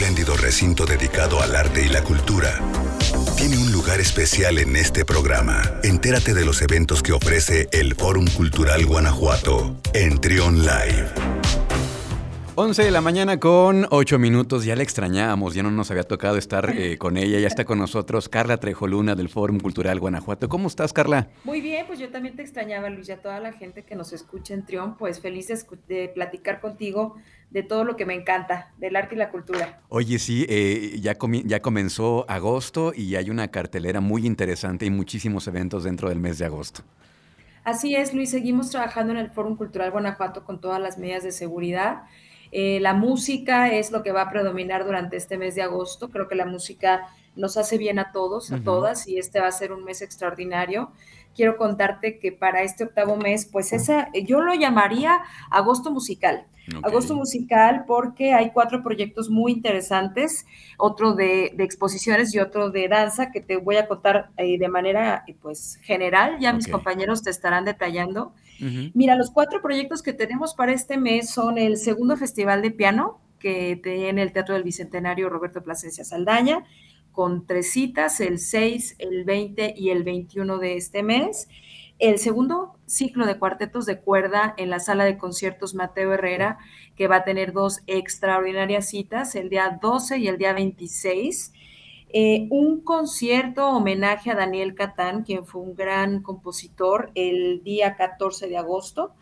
espléndido recinto dedicado al arte y la cultura, tiene un lugar especial en este programa. Entérate de los eventos que ofrece el Fórum Cultural Guanajuato en Trion Live. 11 de la mañana con 8 minutos, ya la extrañábamos, ya no nos había tocado estar eh, con ella, ya está con nosotros Carla Trejoluna del Fórum Cultural Guanajuato. ¿Cómo estás, Carla? Muy bien, pues yo también te extrañaba, Luis, y a toda la gente que nos escucha en Trión, pues feliz de, platicar contigo de todo lo que me encanta, del arte y la cultura. Oye, sí, eh, ya, ya comenzó agosto y hay una cartelera muy interesante y muchísimos eventos dentro del mes de agosto. Así es, Luis, seguimos trabajando en el Fórum Cultural Guanajuato con todas las medidas de seguridad. Eh, la música es lo que va a predominar durante este mes de agosto. Creo que la música nos hace bien a todos, a todas, y este va a ser un mes extraordinario. Quiero contarte que para este octavo mes, pues esa, yo lo llamaría agosto musical. Agosto musical porque hay cuatro proyectos muy interesantes, otro de, exposiciones y otro de danza que te voy a contar eh, de manera pues general, ya mis compañeros te estarán detallando. Mira, los cuatro proyectos que tenemos para este mes son el segundo Festival de Piano, que tiene el Teatro del Bicentenario Roberto Plasencia Saldaña, con tres citas, el 6, el 20 y el 21 de este mes. El segundo ciclo de cuartetos de cuerda en la sala de conciertos Mateo Herrera, que va a tener dos extraordinarias citas, el día 12 y el día 26. Eh, un concierto homenaje a Daniel Catán, quien fue un gran compositor, el día 14 de agosto.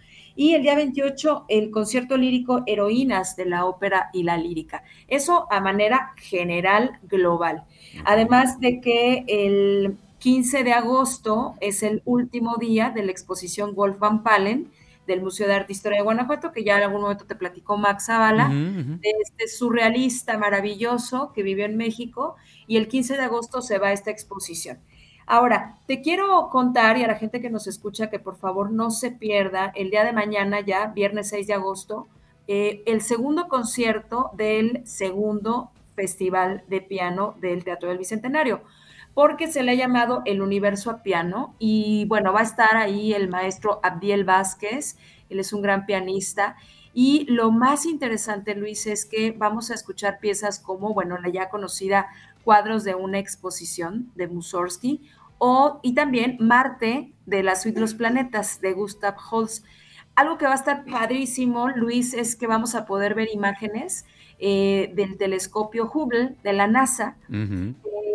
Y el día 28, el concierto lírico Heroínas de la ópera y la lírica. Eso a manera general, global. Además de que el 15 de agosto es el último día de la exposición Wolf Van Palen del Museo de Arte e Historia de Guanajuato, que ya en algún momento te platicó Max Zavala, de este surrealista maravilloso que vivió en México, y el 15 de agosto se va a esta exposición. Ahora, te quiero contar y a la gente que nos escucha que por favor no se pierda el día de mañana ya, viernes 6 de agosto, eh, el segundo concierto del segundo Festival de Piano del Teatro del Bicentenario porque se le ha llamado el universo a piano y bueno, va a estar ahí el maestro Abdiel Vázquez, él es un gran pianista y lo más interesante, Luis, es que vamos a escuchar piezas como, bueno, la ya conocida cuadros de una exposición de Mussorgsky o y también Marte de la suite Los Planetas de Gustav Holst. Algo que va a estar padrísimo, Luis, es que vamos a poder ver imágenes eh, del telescopio Hubble de la NASA,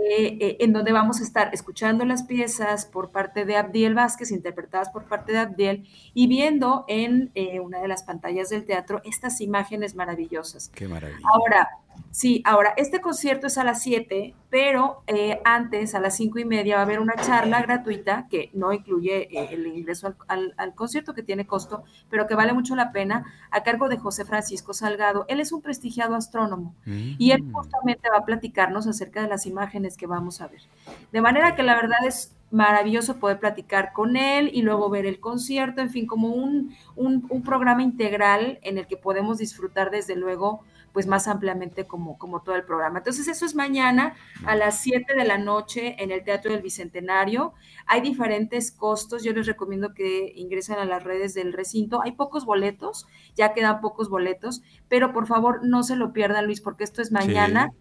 eh, eh, en donde vamos a estar escuchando las piezas por parte de Abdiel Vázquez, interpretadas por parte de Abdiel, y viendo en eh, una de las pantallas del teatro estas imágenes maravillosas. Qué maravilla. Ahora, Sí, ahora, este concierto es a las 7, pero eh, antes, a las cinco y media, va a haber una charla gratuita que no incluye eh, el ingreso al, concierto, que tiene costo, pero que vale mucho la pena, a cargo de José Francisco Salgado. Él es un prestigiado astrónomo y él mm. justamente va a platicarnos acerca de las imágenes que vamos a ver. De manera que la verdad es maravilloso poder platicar con él y luego ver el concierto, en fin, como un, un, un programa integral en el que podemos disfrutar desde luego pues más ampliamente como, como todo el programa. Entonces eso es mañana a las 7 de la noche en el Teatro del Bicentenario. Hay diferentes costos, yo les recomiendo que ingresen a las redes del recinto. Hay pocos boletos, ya quedan pocos boletos, pero por favor no se lo pierdan, Luis, porque esto es mañana.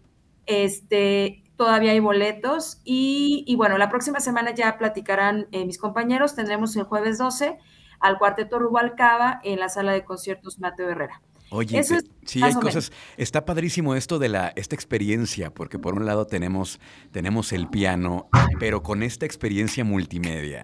Este, todavía hay boletos y, bueno, la próxima semana ya platicarán eh, mis compañeros. Tendremos el jueves 12 al Cuarteto Rubalcaba en la sala de conciertos Mateo Herrera. Oye, sí, hay cosas. Está padrísimo esto de la esta experiencia, porque por un lado tenemos, tenemos el piano, pero con esta experiencia multimedia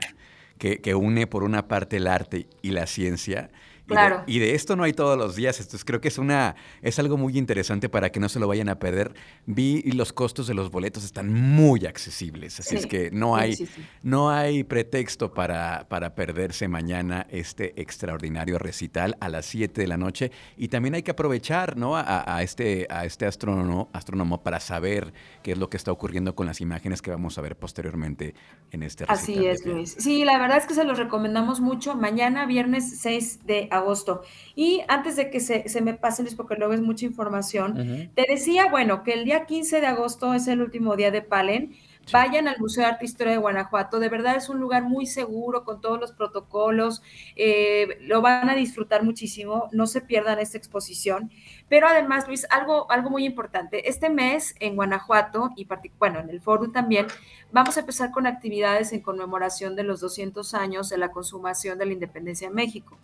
que, que une por una parte el arte y la ciencia Claro. Y de, esto no hay todos los días. Entonces creo que es una es algo muy interesante para que no se lo vayan a perder. Vi y los costos de los boletos están muy accesibles, así es que no hay no hay pretexto para, para perderse mañana este extraordinario recital a las 7 de la noche y también hay que aprovechar, ¿no? a, este a este astrónomo, astrónomo para saber qué es lo que está ocurriendo con las imágenes que vamos a ver posteriormente en este recital. Así es, Luis. Sí, la verdad es que se los recomendamos mucho. Mañana viernes 6 de agosto agosto. Y antes de que se, se me pase, Luis, porque luego es mucha información, te decía, bueno, que el día 15 de agosto es el último día de Palen, Vayan al Museo de Arte e Historia de Guanajuato, de verdad es un lugar muy seguro con todos los protocolos, eh, lo van a disfrutar muchísimo, no se pierdan esta exposición. Pero además, Luis, algo, algo muy importante, este mes en Guanajuato y bueno, en el foro también, vamos a empezar con actividades en conmemoración de los 200 años de la consumación de la independencia en México.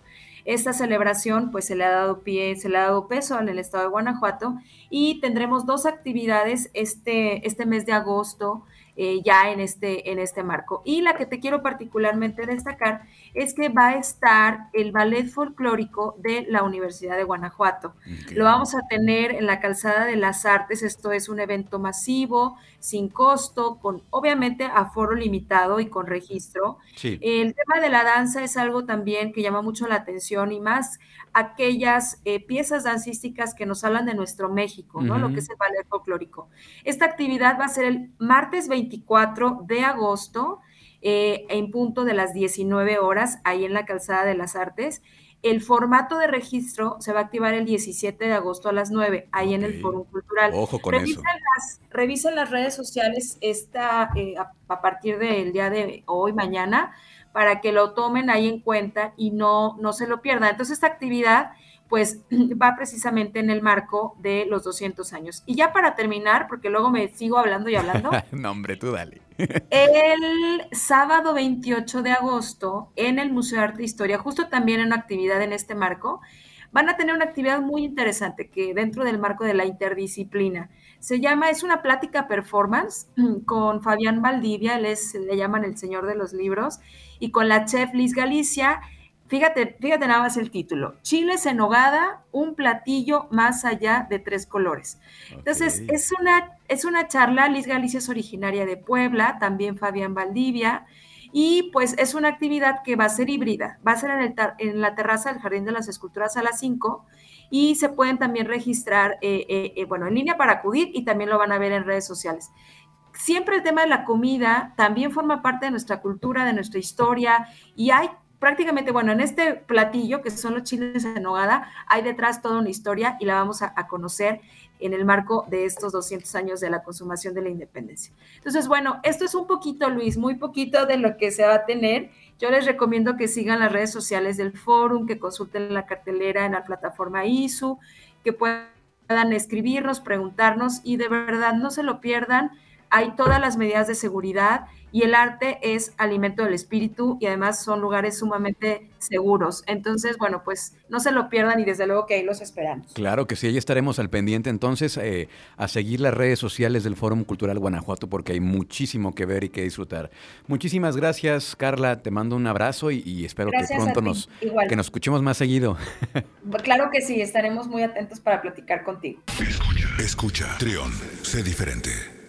Esta celebración pues se le ha dado pie, se le ha dado peso en el estado de Guanajuato y tendremos dos actividades este, este mes de agosto eh, ya en este, en este marco. Y la que te quiero particularmente destacar es que va a estar el ballet folclórico de la Universidad de Guanajuato. Lo vamos a tener en la Calzada de las Artes. Esto es un evento masivo, sin costo, con obviamente aforo limitado y con registro. El tema de la danza es algo también que llama mucho la atención y más aquellas eh, piezas dancísticas que nos hablan de nuestro México, ¿no? Lo que es el ballet folclórico. Esta actividad va a ser el martes 24 de agosto eh, en punto de las 19 horas, ahí en la Calzada de las Artes. El formato de registro se va a activar el 17 de agosto a las 9, ahí en el Foro Cultural. Ojo con revisen eso. Las, revisen las redes sociales esta, eh, a, partir del día de hoy, mañana, para que lo tomen ahí en cuenta y no, no se lo pierdan. Entonces, esta actividad pues va precisamente en el marco de los 200 años. Y ya para terminar, porque luego me sigo hablando y hablando. no, hombre, tú dale. el sábado 28 de agosto, en el Museo de Arte e Historia, justo también en una actividad en este marco, van a tener una actividad muy interesante que dentro del marco de la interdisciplina se llama, es una plática performance con Fabián Valdivia, él es, le llaman el señor de los libros, y con la chef Liz Galicia. Fíjate, fíjate nada más el título. Chiles en nogada, un platillo más allá de tres colores. Entonces, es, una, es una charla, Liz Galicia es originaria de Puebla, también Fabián Valdivia, y pues es una actividad que va a ser híbrida, va a ser en, el, en la terraza del Jardín de las Esculturas a las 5 y se pueden también registrar, eh, eh, eh, bueno, en línea para acudir y también lo van a ver en redes sociales. Siempre el tema de la comida también forma parte de nuestra cultura, de nuestra historia y hay prácticamente, bueno, en este platillo que son los chiles en nogada, hay detrás toda una historia y la vamos a, conocer en el marco de estos 200 años de la consumación de la independencia. Entonces, bueno, esto es un poquito, Luis, muy poquito de lo que se va a tener. Yo les recomiendo que sigan las redes sociales del fórum, que consulten la cartelera en la plataforma ISU, que puedan escribirnos, preguntarnos y de verdad no se lo pierdan hay todas las medidas de seguridad y el arte es alimento del espíritu y además son lugares sumamente seguros. Entonces, bueno, pues no se lo pierdan y desde luego que ahí los esperamos. Claro que sí, ahí estaremos al pendiente entonces eh, a seguir las redes sociales del Fórum Cultural Guanajuato porque hay muchísimo que ver y que disfrutar. Muchísimas gracias, Carla, te mando un abrazo y, espero que pronto nos, que nos escuchemos más seguido. Claro que sí, estaremos muy atentos para platicar contigo. Escucha, escucha, Trión, sé diferente.